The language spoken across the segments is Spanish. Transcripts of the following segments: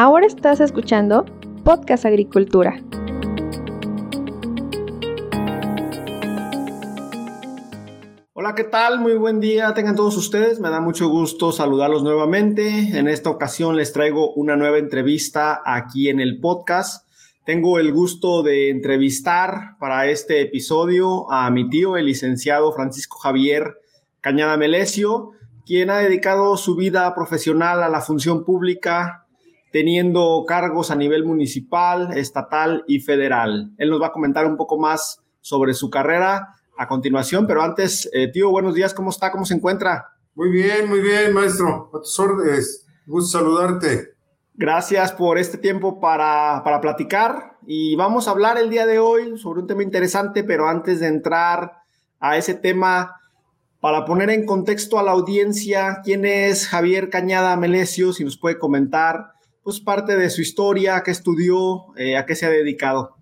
Ahora estás escuchando Podcast Agricultura. Hola, ¿qué tal? Muy buen día tengan todos ustedes. Me da mucho gusto saludarlos nuevamente. En esta ocasión les traigo una nueva entrevista aquí en el podcast. Tengo el gusto de entrevistar para este episodio a mi tío, el licenciado Francisco Javier Cañada Melesio, quien ha dedicado su vida profesional a la función pública, teniendo cargos a nivel municipal, estatal y federal. Él nos va a comentar un poco más sobre su carrera a continuación, pero antes, eh, tío, buenos días, ¿cómo está? ¿Cómo se encuentra? Muy bien, muy bien, maestro. A tus órdenes. Gusto saludarte. Gracias por este tiempo para, para platicar y vamos a hablar el día de hoy sobre un tema interesante, pero antes de entrar a ese tema, para poner en contexto a la audiencia, ¿quién es Javier Cañada Melesio? Si nos puede comentar pues parte de su historia, qué estudió, eh, a qué se ha dedicado.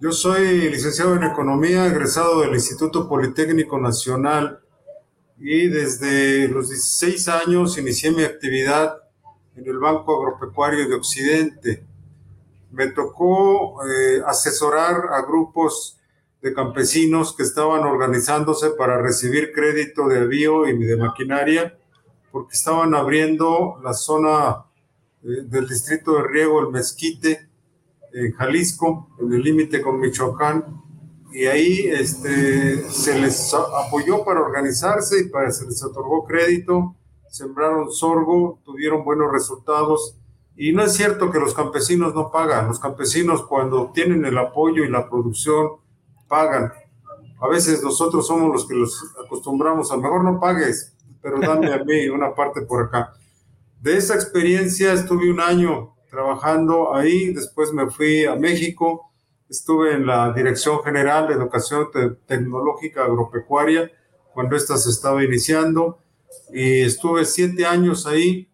Yo soy licenciado en Economía, egresado del Instituto Politécnico Nacional y desde los 16 años inicié mi actividad en el Banco Agropecuario de Occidente. Me tocó eh, asesorar a grupos de campesinos que estaban organizándose para recibir crédito de avío y de maquinaria, porque estaban abriendo la zona del distrito de riego El Mezquite, en Jalisco, en el límite con Michoacán, y ahí este, se les apoyó para organizarse y para, se les otorgó crédito, sembraron sorgo, tuvieron buenos resultados. Y no es cierto que los campesinos no pagan, los campesinos cuando obtienen el apoyo y la producción pagan. A veces nosotros somos los que los acostumbramos a mejor no pagues, pero dame a mí una parte por acá. De esa experiencia estuve un año trabajando ahí, después me fui a México, estuve en la Dirección General de Educación Tecnológica Agropecuaria cuando ésta se estaba iniciando y estuve siete años ahí.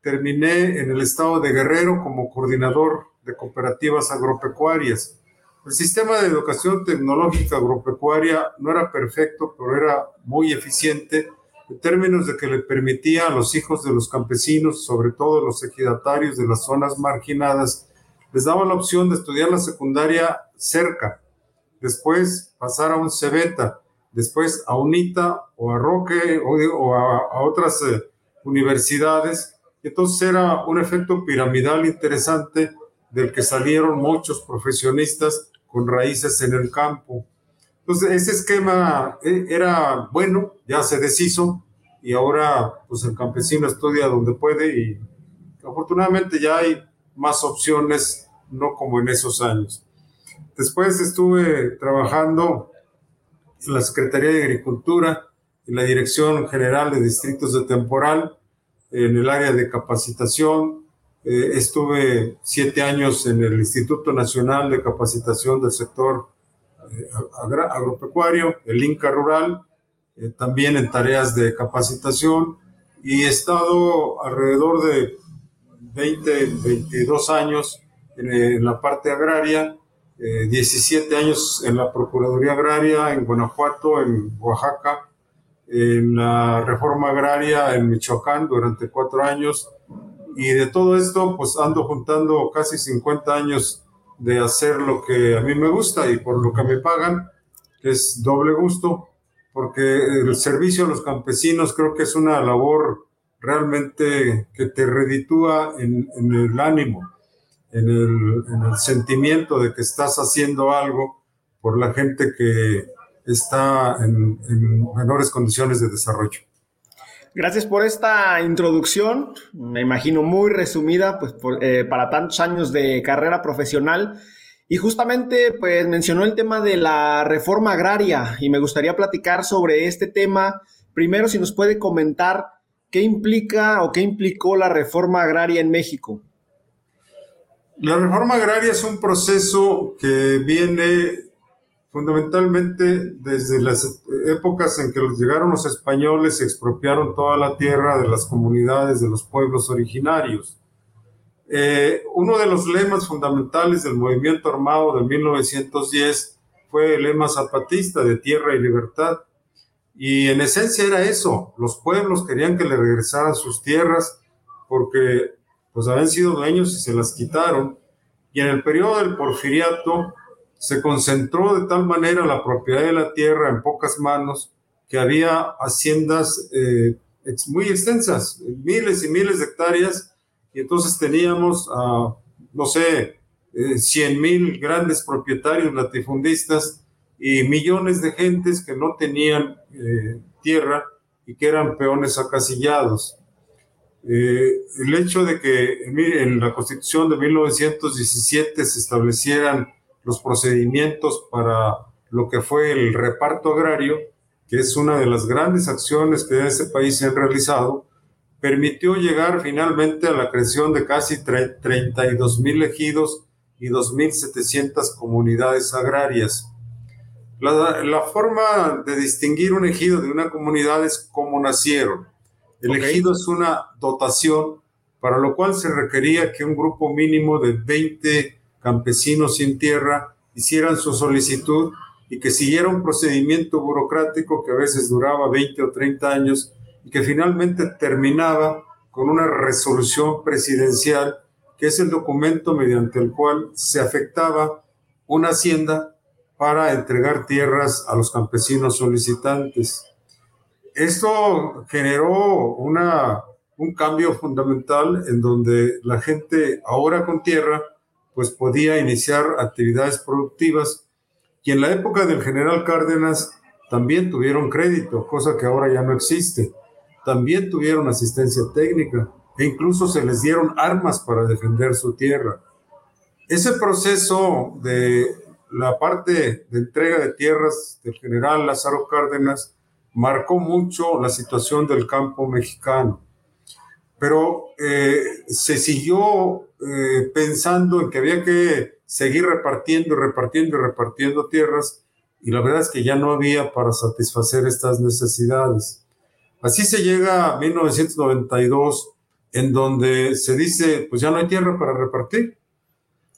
Terminé en el estado de Guerrero como coordinador de cooperativas agropecuarias. El sistema de educación tecnológica agropecuaria no era perfecto, pero era muy eficiente en términos de que le permitía a los hijos de los campesinos, sobre todo los ejidatarios de las zonas marginadas, les daba la opción de estudiar la secundaria cerca, después pasar a un cebeta, después a UNITA o a Roque o, a, otras eh, universidades. Entonces era un efecto piramidal interesante del que salieron muchos profesionistas con raíces en el campo. Entonces, ese esquema eh, era bueno, ya se deshizo y ahora pues el campesino estudia donde puede y afortunadamente ya hay más opciones, no como en esos años. Después estuve trabajando en la Secretaría de Agricultura, en la Dirección General de Distritos de Temporal, en el área de capacitación. Eh, estuve siete años en el Instituto Nacional de Capacitación del Sector agropecuario, el INCA rural, eh, también en tareas de capacitación y he estado alrededor de 20, 22 años en, la parte agraria, 17 eh, años en la Procuraduría Agraria en Guanajuato, en Oaxaca, en la reforma agraria en Michoacán durante cuatro años y de todo esto pues ando juntando casi 50 años de hacer lo que a mí me gusta y por lo que me pagan, que es doble gusto, porque el servicio a los campesinos creo que es una labor realmente que te reditúa en, el ánimo, en el, en el, sentimiento de que estás haciendo algo por la gente que está en menores condiciones de desarrollo. Gracias por esta introducción, me imagino muy resumida, pues eh, para tantos años de carrera profesional. Y justamente, pues mencionó el tema de la reforma agraria y me gustaría platicar sobre este tema. Primero, si nos puede comentar qué implica o qué implicó la reforma agraria en México. La reforma agraria es un proceso que viene fundamentalmente desde las épocas en que llegaron los españoles y expropiaron toda la tierra de las comunidades, de los pueblos originarios. Eh, uno de los lemas fundamentales del movimiento armado de 1910 fue el lema zapatista de tierra y libertad. Y en esencia era eso, los pueblos querían que le regresaran sus tierras porque pues habían sido dueños y se las quitaron. Y en el periodo del porfiriato se concentró de tal manera la propiedad de la tierra en pocas manos que había haciendas eh, muy extensas, miles y miles de hectáreas, y entonces teníamos, a, no sé, eh, 100 mil grandes propietarios latifundistas y millones de gentes que no tenían eh, tierra y que eran peones acasillados. Eh, el hecho de que en la Constitución de 1917 se establecieran los procedimientos para lo que fue el reparto agrario, que es una de las grandes acciones que en ese país se han realizado, permitió llegar finalmente a la creación de casi 32 mil ejidos y 2.700 comunidades agrarias. La, forma de distinguir un ejido de una comunidad es cómo nacieron. El ejido es una dotación para lo cual se requería que un grupo mínimo de 20 campesinos sin tierra hicieran su solicitud y que siguiera un procedimiento burocrático que a veces duraba 20 o 30 años y que finalmente terminaba con una resolución presidencial, que es el documento mediante el cual se afectaba una hacienda para entregar tierras a los campesinos solicitantes. Esto generó una, un cambio fundamental en donde la gente ahora con tierra pues podía iniciar actividades productivas y en la época del general Cárdenas también tuvieron crédito, cosa que ahora ya no existe. También tuvieron asistencia técnica e incluso se les dieron armas para defender su tierra. Ese proceso de la parte de entrega de tierras del general Lázaro Cárdenas marcó mucho la situación del campo mexicano. Pero eh, se siguió eh, pensando en que había que seguir repartiendo repartiendo y repartiendo tierras y la verdad es que ya no había para satisfacer estas necesidades. Así se llega a 1992 en donde se dice, pues ya no hay tierra para repartir.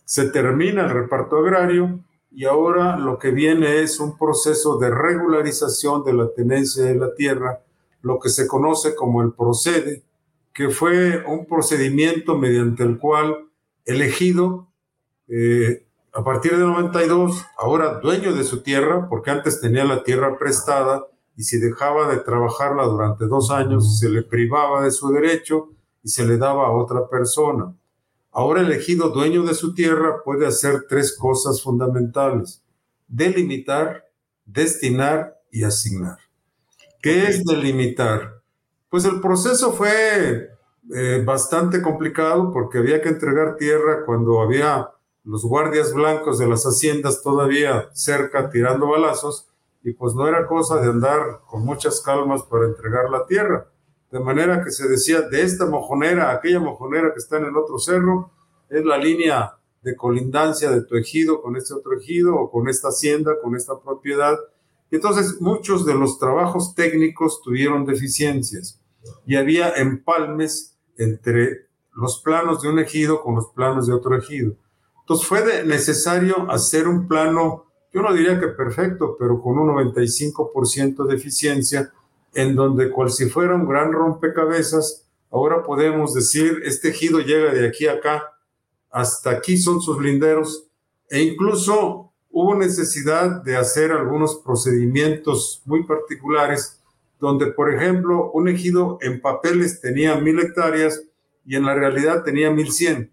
Se termina el reparto agrario y ahora lo que viene es un proceso de regularización de la tenencia de la tierra, lo que se conoce como el procede, que fue un procedimiento mediante el cual el ejido eh, a partir de 92, ahora dueño de su tierra, porque antes tenía la tierra prestada y si dejaba de trabajarla durante dos años, se le privaba de su derecho y se le daba a otra persona. Ahora elegido dueño de su tierra puede hacer tres cosas fundamentales. Delimitar, destinar y asignar. ¿Qué es delimitar? Pues el proceso fue eh, bastante complicado porque había que entregar tierra cuando había los guardias blancos de las haciendas todavía cerca tirando balazos y pues no era cosa de andar con muchas calmas para entregar la tierra. De manera que se decía, de esta mojonera, aquella mojonera que está en el otro cerro, es la línea de colindancia de tu ejido con este otro ejido o con esta hacienda, con esta propiedad. Y entonces muchos de los trabajos técnicos tuvieron deficiencias y había empalmes entre los planos de un ejido con los planos de otro ejido. Entonces fue necesario hacer un plano, yo no diría que perfecto, pero con un 95% de eficiencia, en donde cual si fuera un gran rompecabezas, ahora podemos decir, este ejido llega de aquí a acá, hasta aquí son sus linderos, e incluso hubo necesidad de hacer algunos procedimientos muy particulares, donde, por ejemplo, un ejido en papeles tenía mil hectáreas y en la realidad tenía mil cien.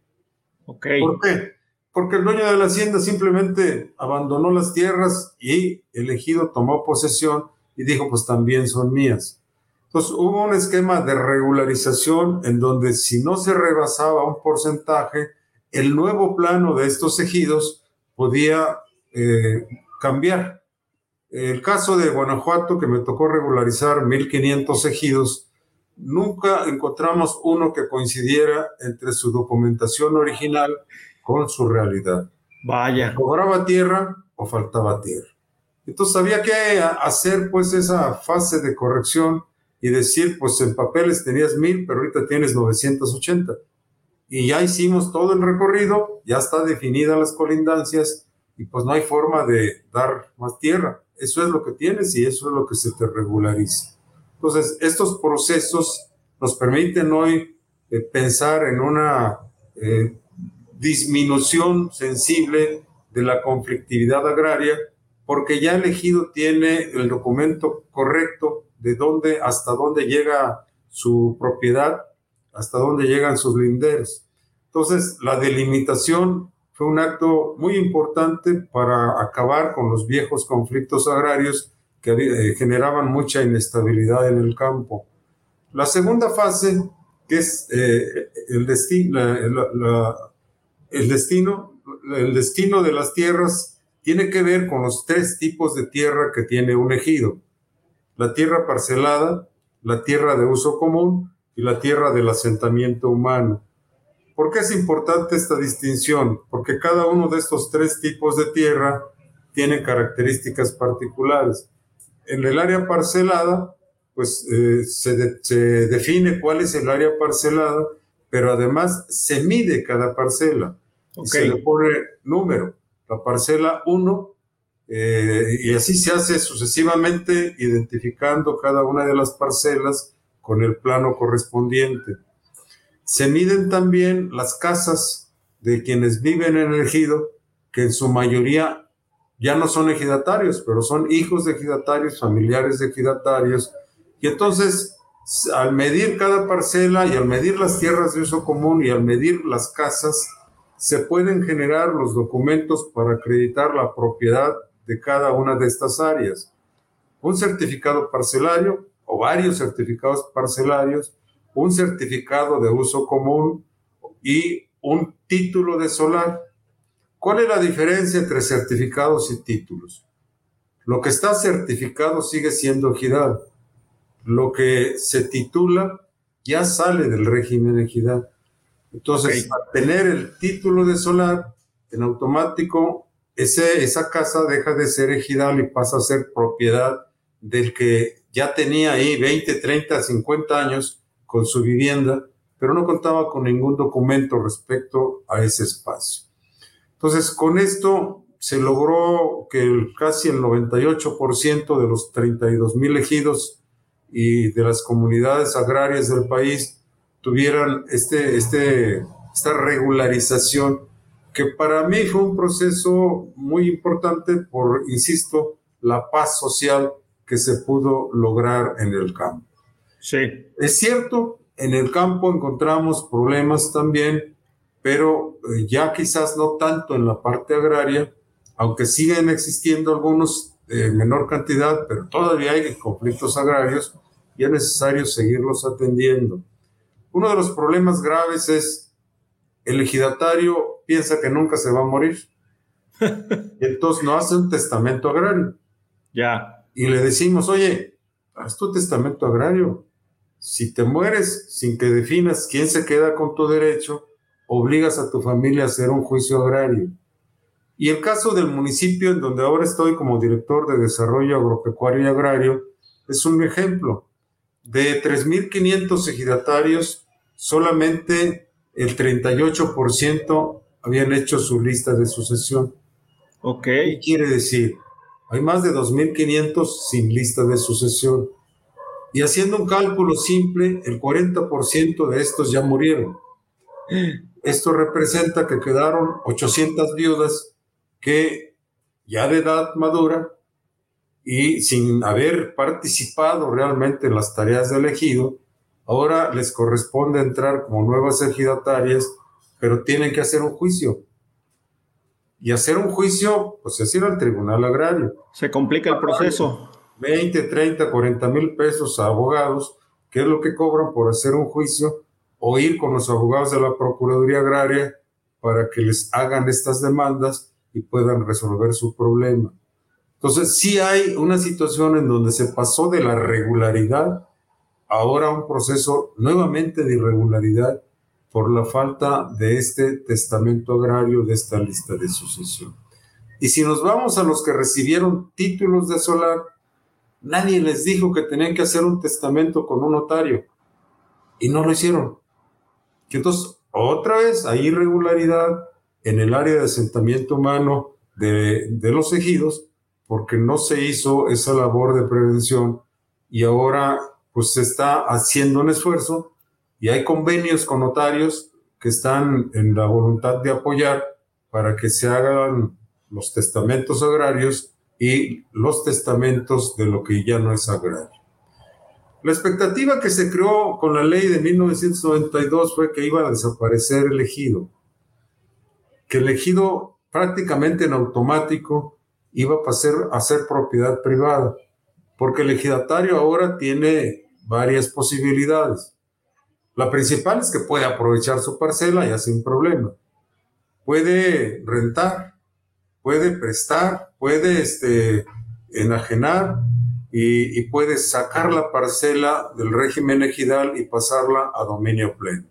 Okay. ¿Por qué? porque el dueño de la hacienda simplemente abandonó las tierras y el ejido tomó posesión y dijo, pues también son mías. Entonces hubo un esquema de regularización en donde si no se rebasaba un porcentaje, el nuevo plano de estos ejidos podía eh, cambiar. El caso de Guanajuato, que me tocó regularizar 1.500 ejidos, nunca encontramos uno que coincidiera entre su documentación original con su realidad. Vaya. ¿Cobraba tierra o faltaba tierra? Entonces había que hacer pues esa fase de corrección y decir, pues en papeles tenías mil, pero ahorita tienes 980. Y ya hicimos todo el recorrido, ya está definida las colindancias y pues no hay forma de dar más tierra. Eso es lo que tienes y eso es lo que se te regulariza. Entonces, estos procesos nos permiten hoy eh, pensar en una eh, disminución sensible de la conflictividad agraria, porque ya el ejido tiene el documento correcto de dónde, hasta dónde llega su propiedad, hasta dónde llegan sus linderos. Entonces, la delimitación fue un acto muy importante para acabar con los viejos conflictos agrarios que eh, generaban mucha inestabilidad en el campo. La segunda fase, que es eh, el, destino, el, destino, el destino de las tierras, tiene que ver con los tres tipos de tierra que tiene un ejido. La tierra parcelada, la tierra de uso común y la tierra del asentamiento humano. ¿Por qué es importante esta distinción? Porque cada uno de estos tres tipos de tierra tiene características particulares. En el área parcelada, pues eh, se, se, define cuál es el área parcelada, pero además se mide cada parcela y se le pone número. La parcela 1, eh, y así se hace sucesivamente, identificando cada una de las parcelas con el plano correspondiente. Se miden también las casas de quienes viven en el ejido, que en su mayoría ya no son ejidatarios, pero son hijos de ejidatarios, familiares de ejidatarios. Y entonces, al medir cada parcela y al medir las tierras de uso común y al medir las casas, se pueden generar los documentos para acreditar la propiedad de cada una de estas áreas. Un certificado parcelario o varios certificados parcelarios, un certificado de uso común y un título de solar ¿Cuál es la diferencia entre certificados y títulos? Lo que está certificado sigue siendo ejidad. Lo que se titula ya sale del régimen ejidad. Entonces, al tener el título de solar, en automático, ese, esa casa deja de ser ejidal y pasa a ser propiedad del que ya tenía ahí 20, 30, 50 años con su vivienda, pero no contaba con ningún documento respecto a ese espacio. Entonces, con esto se logró que el, casi el 98% de los 32 mil ejidos y de las comunidades agrarias del país tuvieran este, este, esta regularización, que para mí fue un proceso muy importante por, insisto, la paz social que se pudo lograr en el campo. Sí. Es cierto, en el campo encontramos problemas también pero eh, ya quizás no tanto en la parte agraria, aunque siguen existiendo algunos de menor cantidad, pero todavía hay conflictos agrarios y es necesario seguirlos atendiendo. Uno de los problemas graves es el ejidatario piensa que nunca se va a morir. y entonces no hace un testamento agrario. Ya. Y le decimos, oye, haz tu testamento agrario. Si te mueres sin que definas quién se queda con tu derecho, obligas a tu familia a hacer un juicio agrario. Y el caso del municipio en donde ahora estoy como director de desarrollo agropecuario y agrario es un ejemplo. De 3.500 ejidatarios, solamente el 38% habían hecho su lista de sucesión. Ok. ¿Qué quiere decir? Hay más de 2.500 sin lista de sucesión. Y haciendo un cálculo simple, el 40% de estos ya murieron. Esto representa que quedaron 800 viudas que ya de edad madura y sin haber participado realmente en las tareas de elegido, ahora les corresponde entrar como nuevas ejidatarias, pero tienen que hacer un juicio. Y hacer un juicio, pues es ir al tribunal agrario. Se complica el proceso. 20, 30, 40 mil pesos a abogados, que es lo que cobran por hacer un juicio o ir con los abogados de la Procuraduría Agraria para que les hagan estas demandas y puedan resolver su problema. Entonces, sí hay una situación en donde se pasó de la regularidad ahora un proceso nuevamente de irregularidad por la falta de este testamento agrario, de esta lista de sucesión. Y si nos vamos a los que recibieron títulos de solar, nadie les dijo que tenían que hacer un testamento con un notario y no lo hicieron. Y entonces, otra vez hay irregularidad en el área de asentamiento humano de, de los ejidos porque no se hizo esa labor de prevención y ahora pues se está haciendo un esfuerzo, Y hay convenios con notarios que están en la voluntad de apoyar para que se hagan los testamentos agrarios y los testamentos de lo que ya no es agrario. La expectativa que se creó con la ley de 1992 fue que iba a desaparecer el ejido, que el ejido prácticamente en automático iba a pasar a ser propiedad privada, porque el ejidatario ahora tiene varias posibilidades. La principal es que puede aprovechar su parcela ya sin problema. Puede rentar, puede prestar, puede este, enajenar y, y puede sacar la parcela del régimen ejidal y pasarla a dominio pleno.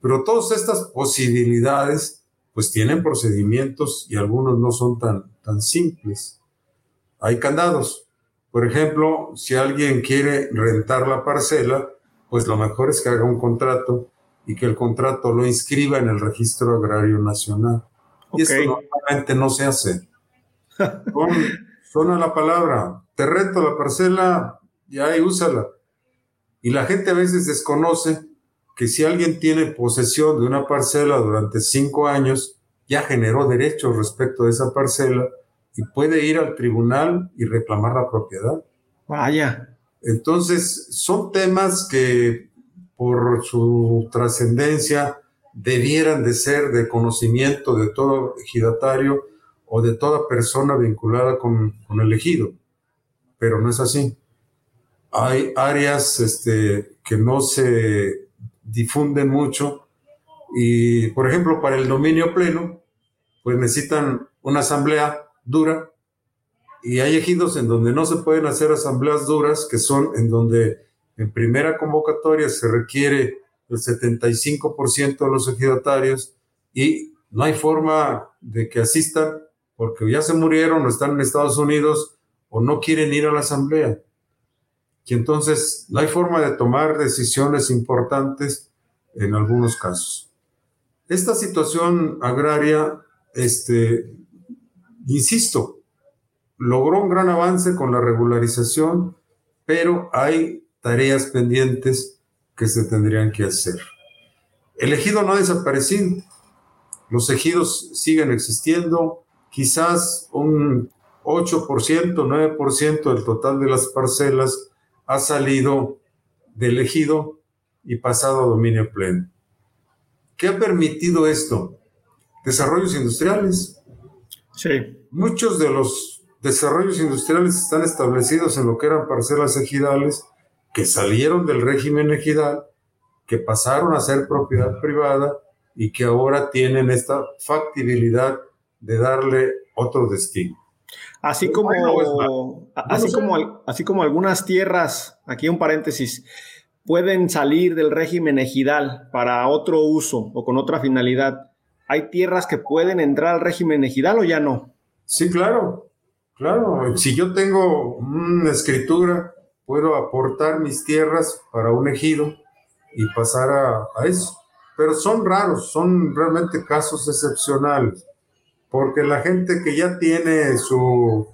Pero todas estas posibilidades pues tienen procedimientos y algunos no son tan, tan simples. Hay candados. Por ejemplo, si alguien quiere rentar la parcela, pues lo mejor es que haga un contrato y que el contrato lo inscriba en el registro agrario nacional. Y eso normalmente no se hace. Suena la palabra, te rento la parcela, ya y úsala. Y la gente a veces desconoce que si alguien tiene posesión de una parcela durante cinco años, ya generó derechos respecto de esa parcela y puede ir al tribunal y reclamar la propiedad. Vaya. Entonces, son temas que por su trascendencia debieran de ser de conocimiento de todo ejidatario o de toda persona vinculada con, el ejido, pero no es así. Hay áreas este, que no se difunden mucho y, por ejemplo, para el dominio pleno, pues necesitan una asamblea dura y hay ejidos en donde no se pueden hacer asambleas duras, que son en donde en primera convocatoria se requiere el 75% de los ejidatarios y no hay forma de que asistan porque ya se murieron o están en Estados Unidos o no quieren ir a la asamblea. Y entonces no hay forma de tomar decisiones importantes en algunos casos. Esta situación agraria, este, insisto, logró un gran avance con la regularización, pero hay tareas pendientes que se tendrían que hacer. El ejido no ha desaparecido, los ejidos siguen existiendo, quizás un 8%, 9% del total de las parcelas ha salido del ejido y pasado a dominio pleno. ¿Qué ha permitido esto? Desarrollos industriales. Sí. Muchos de los desarrollos industriales están establecidos en lo que eran parcelas ejidales, que salieron del régimen ejidal, que pasaron a ser propiedad privada y que ahora tienen esta factibilidad de darle otro destino. Así como, así, como, así como algunas tierras, aquí un paréntesis, pueden salir del régimen ejidal para otro uso o con otra finalidad. ¿Hay tierras que pueden entrar al régimen ejidal o ya no? Sí, claro. Claro, si yo tengo una escritura, puedo aportar mis tierras para un ejido y pasar a, eso. Pero son raros, son realmente casos excepcionales, porque la gente que ya tiene su,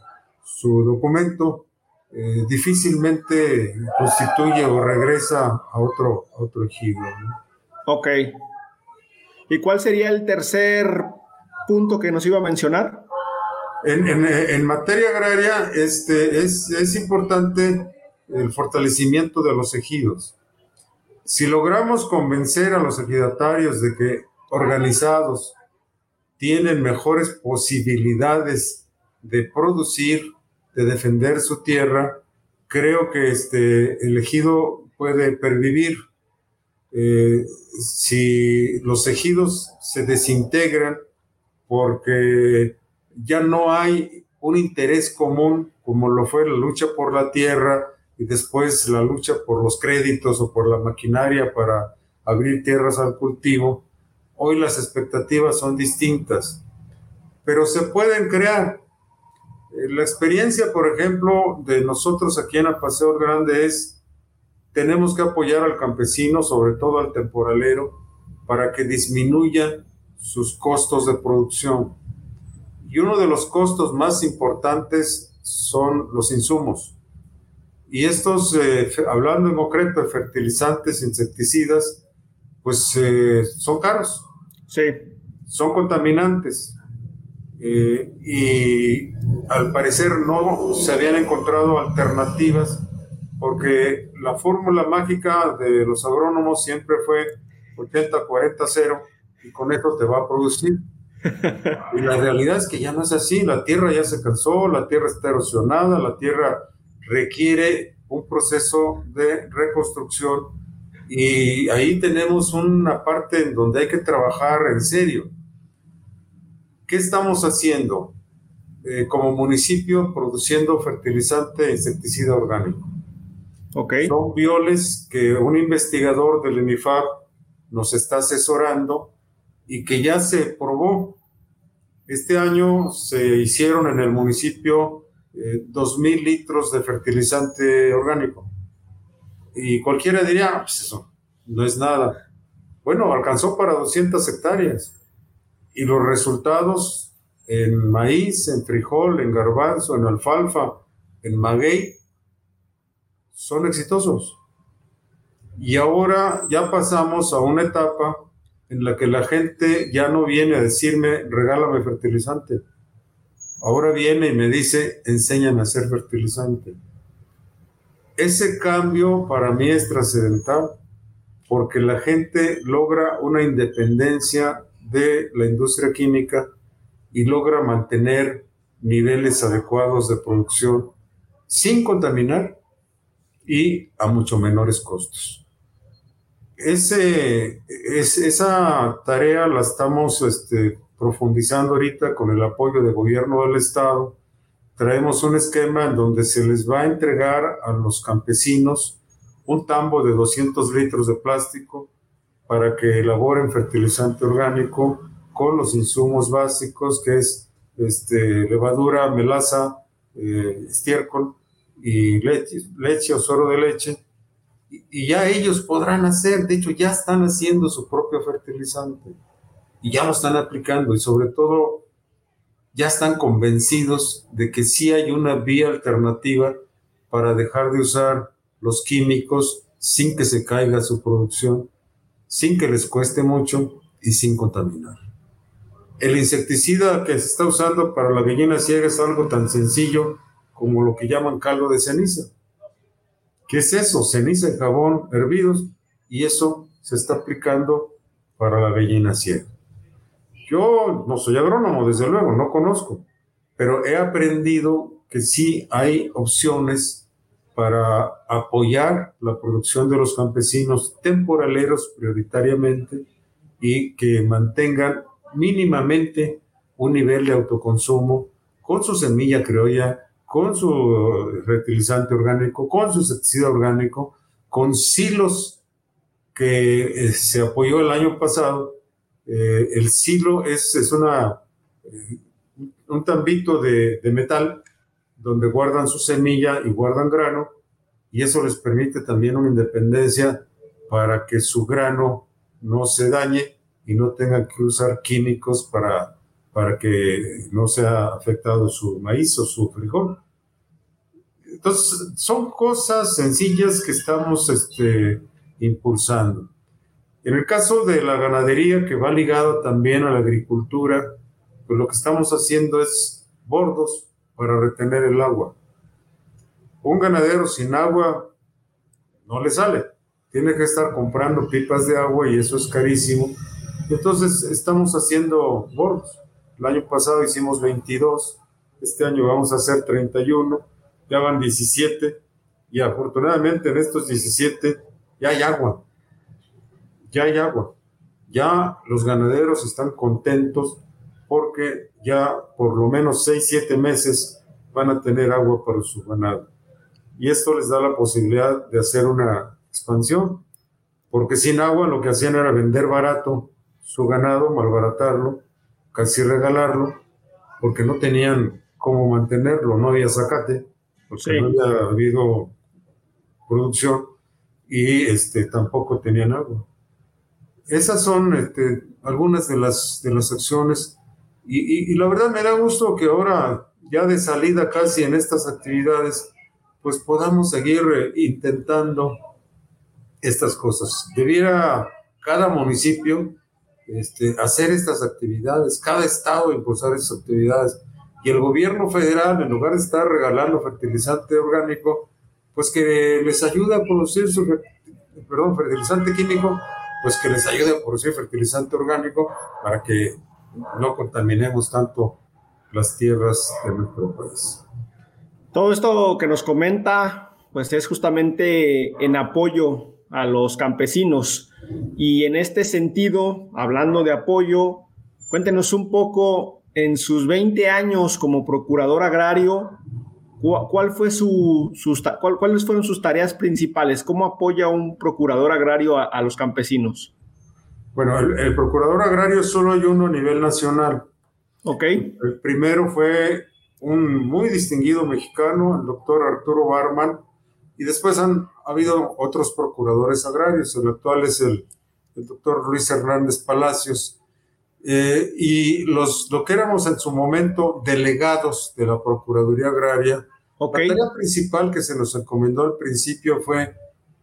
su documento eh, difícilmente constituye o regresa a otro, otro ejido. Ok. ¿Y cuál sería el tercer punto que nos iba a mencionar? En, materia agraria este, es, importante el fortalecimiento de los ejidos. Si logramos convencer a los ejidatarios de que organizados tienen mejores posibilidades de producir, de defender su tierra, creo que este, el ejido puede pervivir. Eh, si los ejidos se desintegran porque ya no hay un interés común como lo fue la lucha por la tierra y después la lucha por los créditos o por la maquinaria para abrir tierras al cultivo. Hoy las expectativas son distintas, pero se pueden crear. Eh, la experiencia, por ejemplo, de nosotros aquí en Apaseo Grande es, tenemos que apoyar al campesino, sobre todo al temporalero, para que disminuyan sus costos de producción y uno de los costos más importantes son los insumos. Y estos, eh, hablando en concreto de fertilizantes, insecticidas, pues eh, son caros. Sí. Son contaminantes. Eh, y al parecer no se habían encontrado alternativas porque la fórmula mágica de los agrónomos siempre fue 80-40-0 y con esto te va a producir. Y la realidad es que ya no es así, la tierra ya se cansó, la tierra está erosionada, la tierra requiere un proceso de reconstrucción y ahí tenemos una parte en donde hay que trabajar en serio. ¿Qué estamos haciendo eh, como municipio produciendo fertilizante e insecticida orgánico? Okay. Son violes que un investigador del INIFAP nos está asesorando y que ya se probó. Este año se hicieron en el municipio eh, 2.000 litros de fertilizante orgánico. Y cualquiera diría, ah, pues eso no es nada. Bueno, alcanzó para 200 hectáreas. Y los resultados en maíz, en frijol, en garbanzo, en alfalfa, en maguey, son exitosos. Y ahora ya pasamos a una etapa en la que la gente ya no viene a decirme, regálame fertilizante. Ahora viene y me dice, enséñame a hacer fertilizante. Ese cambio para mí es trascendental porque la gente logra una independencia de la industria química y logra mantener niveles adecuados de producción sin contaminar y a mucho menores costos. Ese, es, esa tarea la estamos este, profundizando ahorita con el apoyo del gobierno del estado. Traemos un esquema en donde se les va a entregar a los campesinos un tambo de 200 litros de plástico para que elaboren fertilizante orgánico con los insumos básicos que es este, levadura, melaza, eh, estiércol y leche, leche o suero de leche, y, ya ellos podrán hacer, de hecho ya están haciendo su propio fertilizante y ya lo están aplicando y sobre todo ya están convencidos de que sí hay una vía alternativa para dejar de usar los químicos sin que se caiga su producción, sin que les cueste mucho y sin contaminar. El insecticida que se está usando para la gallina ciega es algo tan sencillo como lo que llaman caldo de ceniza. ¿Qué es eso? Ceniza y jabón hervidos y eso se está aplicando para la gallina ciega. Yo no soy agrónomo, desde luego, no conozco, pero he aprendido que sí hay opciones para apoyar la producción de los campesinos temporaleros prioritariamente y que mantengan mínimamente un nivel de autoconsumo con su semilla criolla, con su fertilizante orgánico, con su insecticida orgánico, con silos que eh, se apoyó el año pasado. Eh, el silo es, es una, eh, un tambito de, de, metal donde guardan su semilla y guardan grano, y eso les permite también una independencia para que su grano no se dañe y no tengan que usar químicos para para que no sea afectado su maíz o su frijol. Entonces, son cosas sencillas que estamos este, impulsando. En el caso de la ganadería, que va ligado también a la agricultura, pues lo que estamos haciendo es bordos para retener el agua. Un ganadero sin agua no le sale. Tiene que estar comprando pipas de agua y eso es carísimo. Entonces estamos haciendo bordos. El año pasado hicimos 22, este año vamos a hacer 31, ya van 17 y afortunadamente en estos 17 ya hay agua, ya hay agua. Ya los ganaderos están contentos porque ya por lo menos 6, 7 meses van a tener agua para su ganado. Y esto les da la posibilidad de hacer una expansión, porque sin agua lo que hacían era vender barato su ganado, malbaratarlo casi regalarlo, porque no tenían cómo mantenerlo, no había zacate, porque no había habido producción y este, tampoco tenían agua. Esas son este, algunas de las, de las acciones y, y, la verdad me da gusto que ahora, ya de salida casi en estas actividades, pues podamos seguir eh, intentando estas cosas. Debiera cada municipio este, hacer estas actividades, cada estado impulsar esas actividades. Y el gobierno federal, en lugar de estar regalando fertilizante orgánico, pues que les ayude a producir su, perdón, fertilizante químico, pues que les ayude a producir fertilizante orgánico para que no contaminemos tanto las tierras de nuestro país. Todo esto que nos comenta, pues es justamente en apoyo a los campesinos. Y en este sentido, hablando de apoyo, cuéntenos un poco en sus 20 años como procurador agrario, ¿cuál fue su, sus, ¿cuáles fueron sus tareas principales? ¿Cómo apoya un procurador agrario a, los campesinos? Bueno, el, procurador agrario solo hay uno a nivel nacional. Ok. El primero fue un muy distinguido mexicano, el doctor Arturo Barman, y después han habido otros procuradores agrarios. El actual es el, doctor Luis Hernández Palacios. Eh, y los, lo que éramos en su momento delegados de la Procuraduría Agraria, la tarea principal que se nos encomendó al principio fue,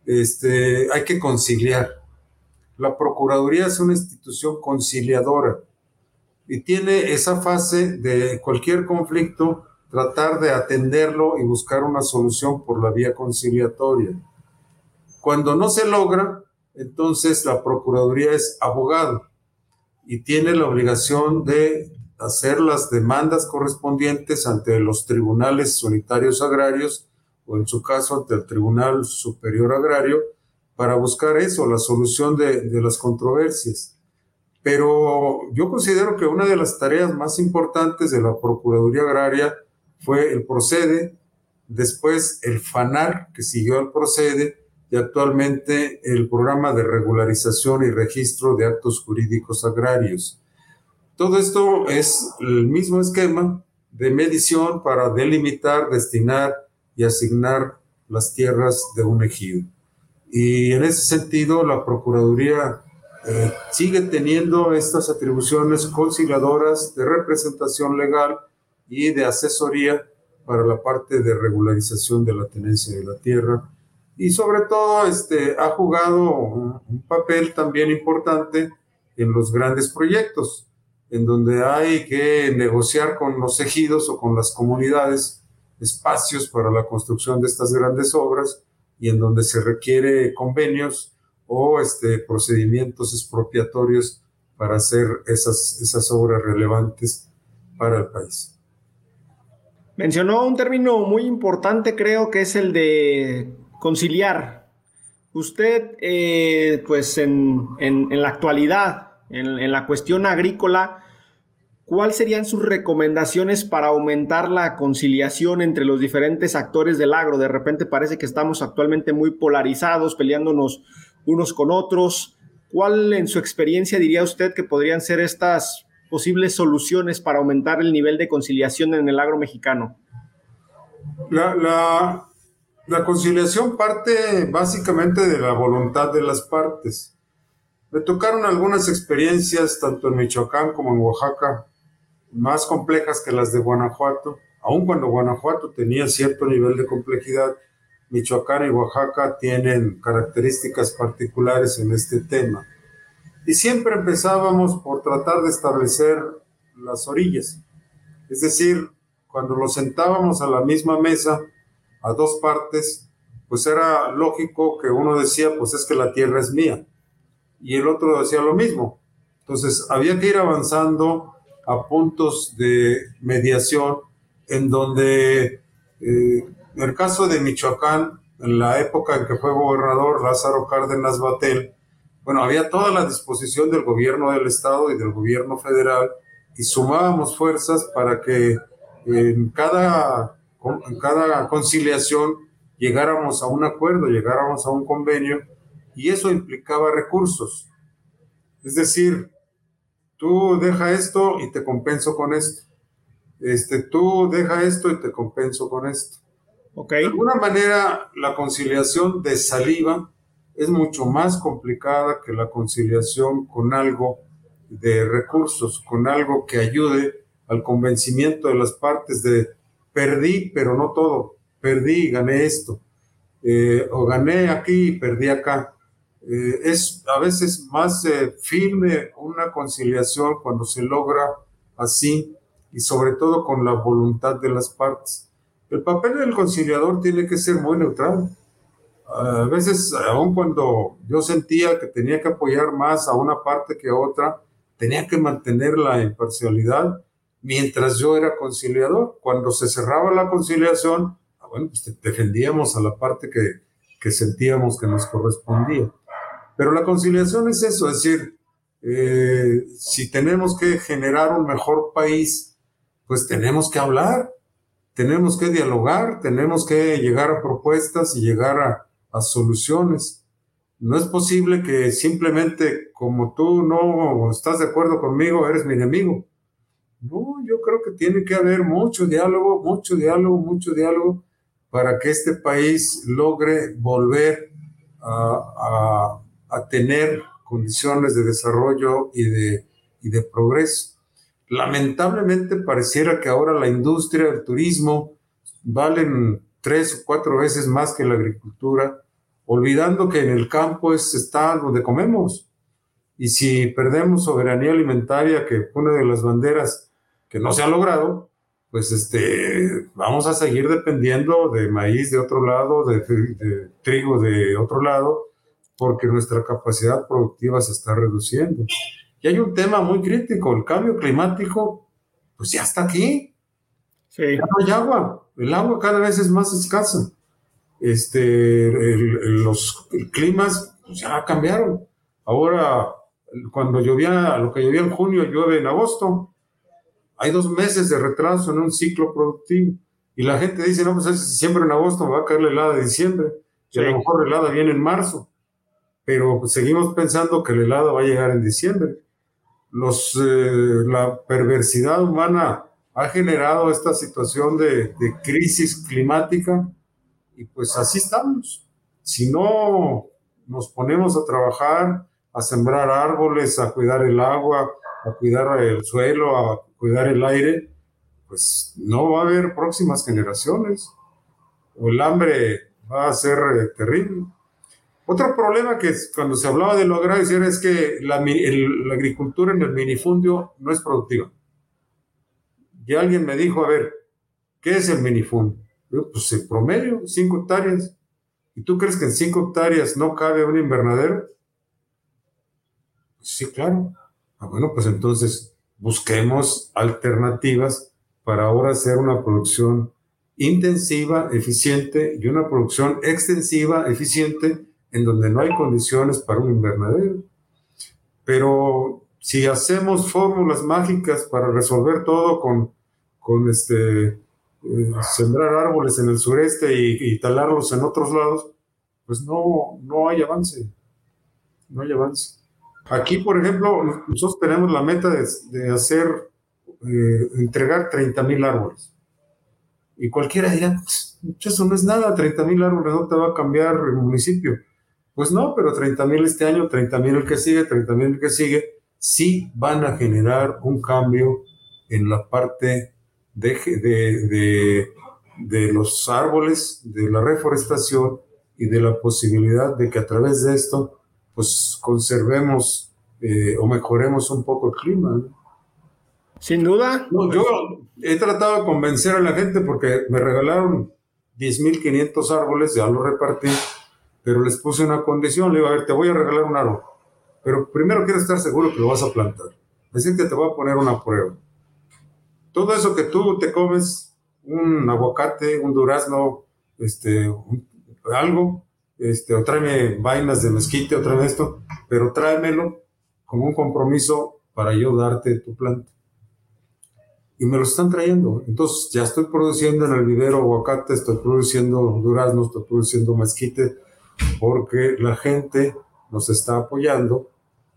este, hay que conciliar. La Procuraduría es una institución conciliadora y tiene esa fase de cualquier conflicto tratar de atenderlo y buscar una solución por la vía conciliatoria. Cuando no se logra, entonces la Procuraduría es abogado y tiene la obligación de hacer las demandas correspondientes ante los tribunales unitarios agrarios o en su caso ante el Tribunal Superior Agrario para buscar eso, la solución de, de las controversias. Pero yo considero que una de las tareas más importantes de la Procuraduría Agraria fue el Procede, después el FANAR, que siguió al Procede, y actualmente el Programa de Regularización y Registro de Actos Jurídicos Agrarios. Todo esto es el mismo esquema de medición para delimitar, destinar y asignar las tierras de un ejido. Y en ese sentido, la Procuraduría eh, sigue teniendo estas atribuciones conciliadoras de representación legal y de asesoría para la parte de regularización de la tenencia de la tierra. Y sobre todo este, ha jugado un, papel también importante en los grandes proyectos, en donde hay que negociar con los ejidos o con las comunidades espacios para la construcción de estas grandes obras y en donde se requiere convenios o este, procedimientos expropiatorios para hacer esas, esas obras relevantes para el país. Mencionó un término muy importante, creo que es el de conciliar. Usted, eh, pues en, la actualidad, en, la cuestión agrícola, ¿cuáles serían sus recomendaciones para aumentar la conciliación entre los diferentes actores del agro? De repente parece que estamos actualmente muy polarizados, peleándonos unos con otros. ¿Cuál en su experiencia diría usted que podrían ser estas posibles soluciones para aumentar el nivel de conciliación en el agro mexicano? La, conciliación parte básicamente de la voluntad de las partes. Me tocaron algunas experiencias, tanto en Michoacán como en Oaxaca, más complejas que las de Guanajuato, aun cuando Guanajuato tenía cierto nivel de complejidad, Michoacán y Oaxaca tienen características particulares en este tema. Y siempre empezábamos por tratar de establecer las orillas. Es decir, cuando los sentábamos a la misma mesa, a dos partes, pues era lógico que uno decía, pues es que la tierra es mía. Y el otro decía lo mismo. Entonces, había que ir avanzando a puntos de mediación en donde, eh, en el caso de Michoacán, en la época en que fue gobernador Lázaro Cárdenas Batel, bueno, había toda la disposición del gobierno del estado y del gobierno federal y sumábamos fuerzas para que en cada, en cada conciliación llegáramos a un acuerdo, llegáramos a un convenio y eso implicaba recursos. Es decir, tú deja esto y te compenso con esto. Este, tú deja esto y te compenso con esto. Okay. De alguna manera, la conciliación de saliva es mucho más complicada que la conciliación con algo de recursos, con algo que ayude al convencimiento de las partes de perdí, pero no todo. perdí y gané esto. Eh, o gané aquí y perdí acá. Eh, es a veces más eh, firme una conciliación cuando se logra así y sobre todo con la voluntad de las partes. El papel del conciliador tiene que ser muy neutral. A veces, aun cuando yo sentía que tenía que apoyar más a una parte que a otra, tenía que mantener la imparcialidad mientras yo era conciliador. Cuando se cerraba la conciliación, ah, bueno, pues defendíamos a la parte que, que sentíamos que nos correspondía. Pero la conciliación es eso, es decir, eh, si tenemos que generar un mejor país, pues tenemos que hablar, tenemos que dialogar, tenemos que llegar a propuestas y llegar a, a soluciones. No es posible que simplemente como tú no estás de acuerdo conmigo, eres mi enemigo. No, yo creo que tiene que haber mucho diálogo, mucho diálogo, mucho diálogo para que este país logre volver a, a, tener condiciones de desarrollo y de, y de progreso. Lamentablemente pareciera que ahora la industria, el turismo, valen tres o cuatro veces más que la agricultura, olvidando que en el campo es, está donde comemos. Y si perdemos soberanía alimentaria, que una de las banderas que no se ha logrado, pues este, vamos a seguir dependiendo de maíz de otro lado, de, de trigo de otro lado, porque nuestra capacidad productiva se está reduciendo. Y hay un tema muy crítico, el cambio climático, pues ya está aquí. Sí. Ya no hay agua, el agua cada vez es más escasa. Este, los climas pues, ya cambiaron. Ahora, cuando llovía, lo que llovía en junio, llueve en agosto. Hay dos meses de retraso en un ciclo productivo. Y la gente dice, no, pues si siempre en agosto me va a caer la helada de diciembre. Y a lo mejor la helada viene en marzo. Pero pues, seguimos pensando que la helada va a llegar en diciembre. Los, eh, la perversidad humana ha generado esta situación de, de, crisis climática y pues así estamos. Si no nos ponemos a trabajar, a sembrar árboles, a cuidar el agua, a cuidar el suelo, a cuidar el aire, pues no va a haber próximas generaciones o el hambre va a ser eh, terrible. Otro problema que cuando se hablaba de lo agrario es que la, la agricultura en el minifundio no es productiva. Y alguien me dijo, a ver, ¿qué es el minifundio? pues el promedio, 5 hectáreas. ¿Y tú crees que en 5 hectáreas no cabe un invernadero? sí, claro. Ah, bueno, pues entonces busquemos alternativas para ahora hacer una producción intensiva, eficiente y una producción extensiva, eficiente, en donde no hay condiciones para un invernadero. Pero si hacemos fórmulas mágicas para resolver todo con con este, eh, sembrar árboles en el sureste y, talarlos en otros lados, pues no, no hay avance. No hay avance. Aquí, por ejemplo, nosotros tenemos la meta de, hacer, eh, entregar 30 mil árboles. Y cualquiera dirá, pues, eso no es nada, 30 mil árboles no te va a cambiar el municipio. Pues no, pero 30 mil este año, 30 mil el que sigue, 30 mil el que sigue, sí van a generar un cambio en la parte de, de, los árboles, de la reforestación y de la posibilidad de que a través de esto, pues conservemos eh, o mejoremos un poco el clima. Sin duda. yo he tratado de convencer a la gente porque me regalaron 10.500 árboles, ya los repartí, pero les puse una condición, le digo, a ver, te voy a regalar un árbol, pero primero quiero estar seguro que lo vas a plantar. Así que te voy a poner una prueba todo eso que tú te comes, un aguacate, un durazno, este, algo, este, o tráeme vainas de mezquite, o tráeme esto, pero tráemelo como un compromiso para yo darte tu planta. Y me lo están trayendo. Entonces ya estoy produciendo en el vivero aguacate, estoy produciendo duraznos, estoy produciendo mezquite, porque la gente nos está apoyando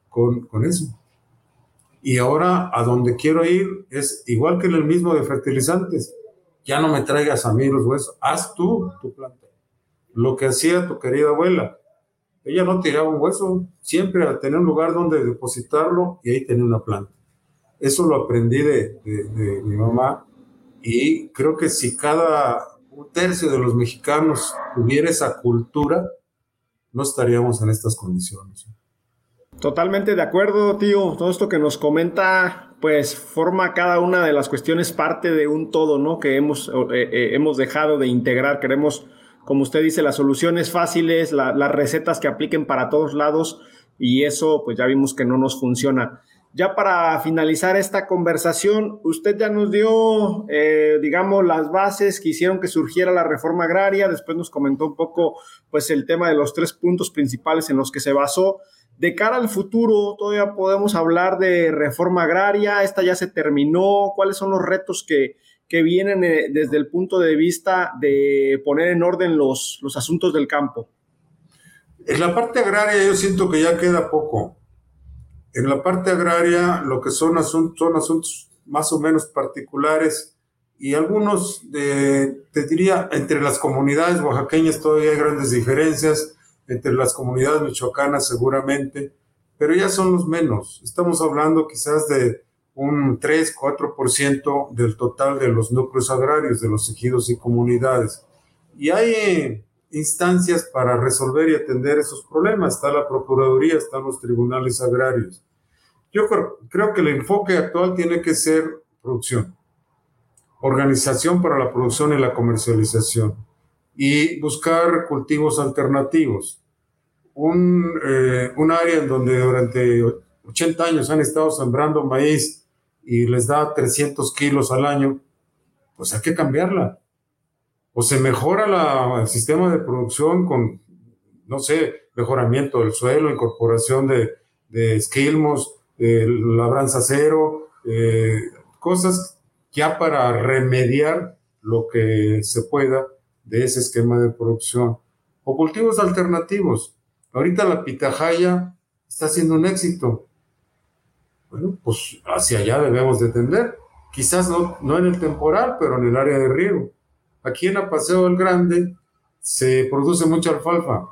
con, con eso. Y ahora a donde quiero ir es igual que en el mismo de fertilizantes. Ya no me traigas a mí los huesos, haz tú tu planta. Lo que hacía tu querida abuela. Ella no tiraba un hueso, siempre tenía un lugar donde depositarlo y ahí tenía una planta. Eso lo aprendí de, de, mi mamá y creo que si cada un tercio de los mexicanos tuviera esa cultura, no estaríamos en estas condiciones. Totalmente de acuerdo, tío. Todo esto que nos comenta, pues forma cada una de las cuestiones parte de un todo, ¿no? Que hemos, eh, eh, hemos dejado de integrar. Queremos, como usted dice, las soluciones fáciles, las recetas que apliquen para todos lados y eso, pues ya vimos que no nos funciona. Ya para finalizar esta conversación, usted ya nos dio, eh, digamos, las bases que hicieron que surgiera la reforma agraria, después nos comentó un poco, pues, el tema de los tres puntos principales en los que se basó. De cara al futuro, todavía podemos hablar de reforma agraria, esta ya se terminó, cuáles son los retos que, que vienen eh, desde el punto de vista de poner en orden los, los asuntos del campo. En la parte agraria yo siento que ya queda poco en la parte agraria, lo que son asuntos, son asuntos más o menos particulares y algunos, de, te diría, entre las comunidades oaxaqueñas todavía hay grandes diferencias, entre las comunidades michoacanas seguramente, pero ya son los menos. Estamos hablando quizás de un 3, 4% del total de los núcleos agrarios, de los ejidos y comunidades. Y hay instancias para resolver y atender esos problemas. Está la Procuraduría, están los tribunales agrarios. Yo creo, que el enfoque actual tiene que ser producción, organización para la producción y la comercialización y buscar cultivos alternativos. Un, eh, un área en donde durante 80 años han estado sembrando maíz y les da 300 kilos al año, pues hay que cambiarla o se mejora el sistema de producción con, no sé, mejoramiento del suelo, incorporación de, de esquilmos, eh, labranza cero, eh, cosas ya para remediar lo que se pueda de ese esquema de producción. O cultivos alternativos. Ahorita la pitahaya está siendo un éxito. Bueno, pues hacia allá debemos de tender. Quizás no, no en el temporal, pero en el área de riego. Aquí en Apaseo del Grande se produce mucha alfalfa.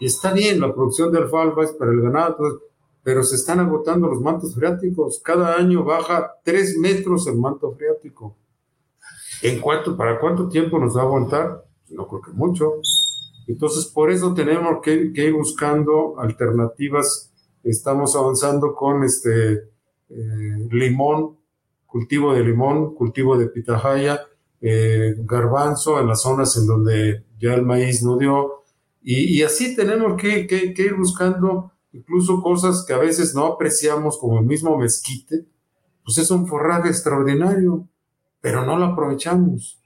Y está bien, la producción de alfalfa es para el ganado, pero se están agotando los mantos freáticos. Cada año baja tres metros el manto freático. ¿En cuánto, ¿Para cuánto tiempo nos va a aguantar? No creo que mucho. Entonces, por eso tenemos que, ir buscando alternativas. Estamos avanzando con este eh, limón, cultivo de limón, cultivo de pitahaya, eh, garbanzo en las zonas en donde ya el maíz no dio. Y, así tenemos que, ir buscando incluso cosas que a veces no apreciamos, como el mismo mezquite, pues es un forraje extraordinario, pero no lo aprovechamos.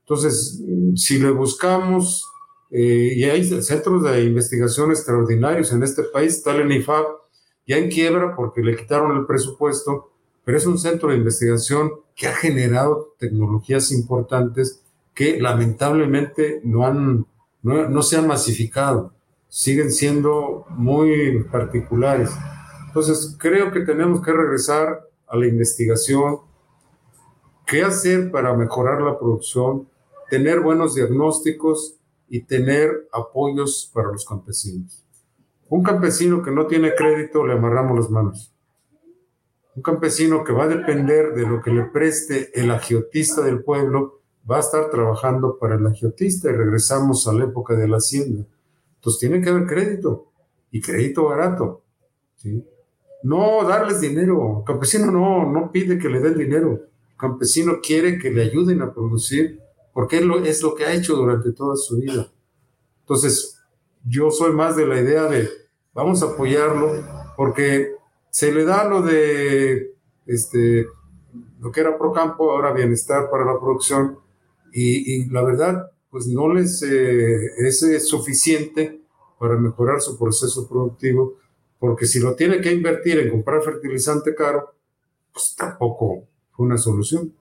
Entonces, si le buscamos, eh, y hay centros de investigación extraordinarios en este país, está el INIFAP, ya en quiebra porque le quitaron el presupuesto, pero es un centro de investigación que ha generado tecnologías importantes que lamentablemente no, han, no, se han masificado, siguen siendo muy particulares. Entonces, creo que tenemos que regresar a la investigación, qué hacer para mejorar la producción, tener buenos diagnósticos y tener apoyos para los campesinos. Un campesino que no tiene crédito le amarramos las manos. Un campesino que va a depender de lo que le preste el agiotista del pueblo, va a estar trabajando para el agiotista y regresamos a la época de la hacienda. Entonces tiene que haber crédito y crédito barato. No darles dinero. El campesino no, no pide que le den dinero. Campesino quiere que le ayuden a producir porque es lo, es lo que ha hecho durante toda su vida. Entonces, yo soy más de la idea de vamos a apoyarlo porque se le da lo de este, lo que era Procampo, ahora bienestar para la producción, y, la verdad, pues no les eh, es suficiente para mejorar su proceso productivo, porque si lo tiene que invertir en comprar fertilizante caro, pues tampoco fue una solución.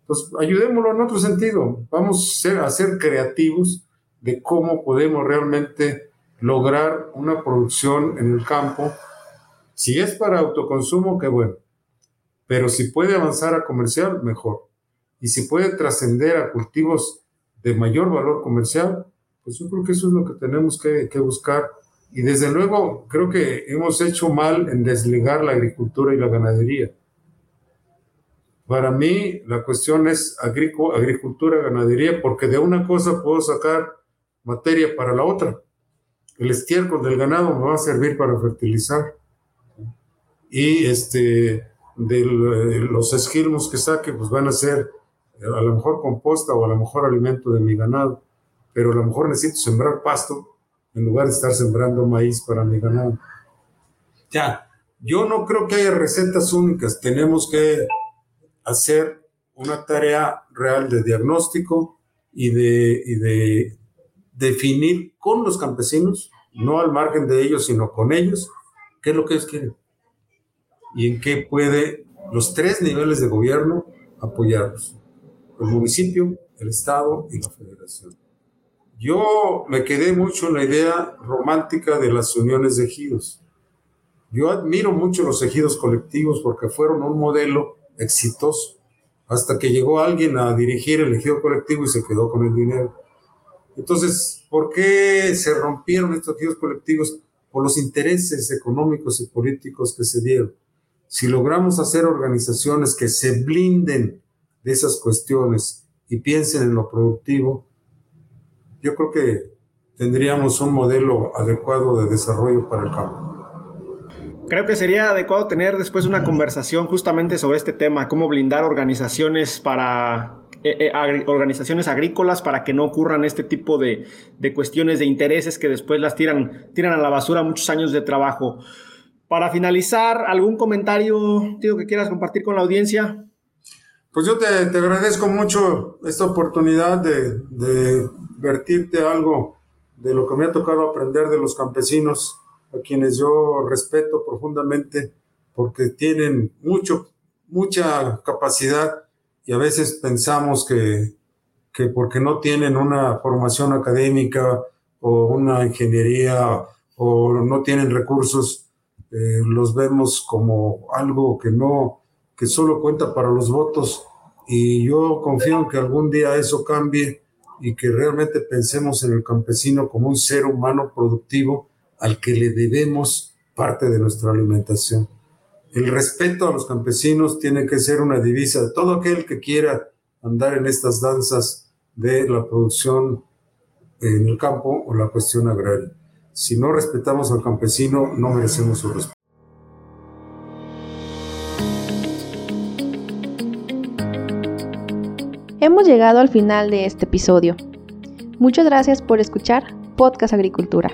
Entonces, ayudémoslo en otro sentido. Vamos a ser creativos de cómo podemos realmente lograr una producción en el campo si es para autoconsumo, qué bueno. Pero si puede avanzar a comercial, mejor. Y si puede trascender a cultivos de mayor valor comercial, pues yo creo que eso es lo que tenemos que, buscar. Y desde luego, creo que hemos hecho mal en desligar la agricultura y la ganadería. Para mí la cuestión es agricultura, ganadería, porque de una cosa puedo sacar materia para la otra. El estiércol del ganado me va a servir para fertilizar. Y este, de los esquilmos que saque, pues van a ser a lo mejor composta o a lo mejor alimento de mi ganado. Pero a lo mejor necesito sembrar pasto en lugar de estar sembrando maíz para mi ganado. Ya, yo no creo que haya recetas únicas. Tenemos que hacer una tarea real de diagnóstico y de, y de definir con los campesinos, no al margen de ellos, sino con ellos, qué es lo que ellos quieren y en qué puede los tres niveles de gobierno apoyarlos, el municipio, el Estado y la Federación. Yo me quedé mucho en la idea romántica de las uniones de ejidos. Yo admiro mucho los ejidos colectivos porque fueron un modelo exitoso, hasta que llegó alguien a dirigir el ejido colectivo y se quedó con el dinero. Entonces, ¿por qué se rompieron estos ejidos colectivos? Por los intereses económicos y políticos que se dieron. Si logramos hacer organizaciones que se blinden de esas cuestiones y piensen en lo productivo, yo creo que tendríamos un modelo adecuado de desarrollo para el campo. Creo que sería adecuado tener después una conversación justamente sobre este tema, cómo blindar organizaciones para eh, eh, organizaciones agrícolas para que no ocurran este tipo de, cuestiones de intereses que después las tiran, tiran a la basura muchos años de trabajo. Para finalizar, ¿algún comentario, tío, que quieras compartir con la audiencia? Pues yo te, agradezco mucho esta oportunidad de, de vertirte algo de lo que me ha tocado aprender de los campesinos a quienes yo respeto profundamente porque tienen mucho, mucha capacidad y a veces pensamos que, que porque no tienen una formación académica o una ingeniería o no tienen recursos, eh, los vemos como algo que no, que solo cuenta para los votos. Y yo confío en que algún día eso cambie y que realmente pensemos en el campesino como un ser humano productivo al que le debemos parte de nuestra alimentación. El respeto a los campesinos tiene que ser una divisa de todo aquel que quiera andar en estas danzas de la producción en el campo o la cuestión agraria. Si no respetamos al campesino, no merecemos su respeto. Hemos llegado al final de este episodio. Muchas gracias por escuchar Podcast Agricultura.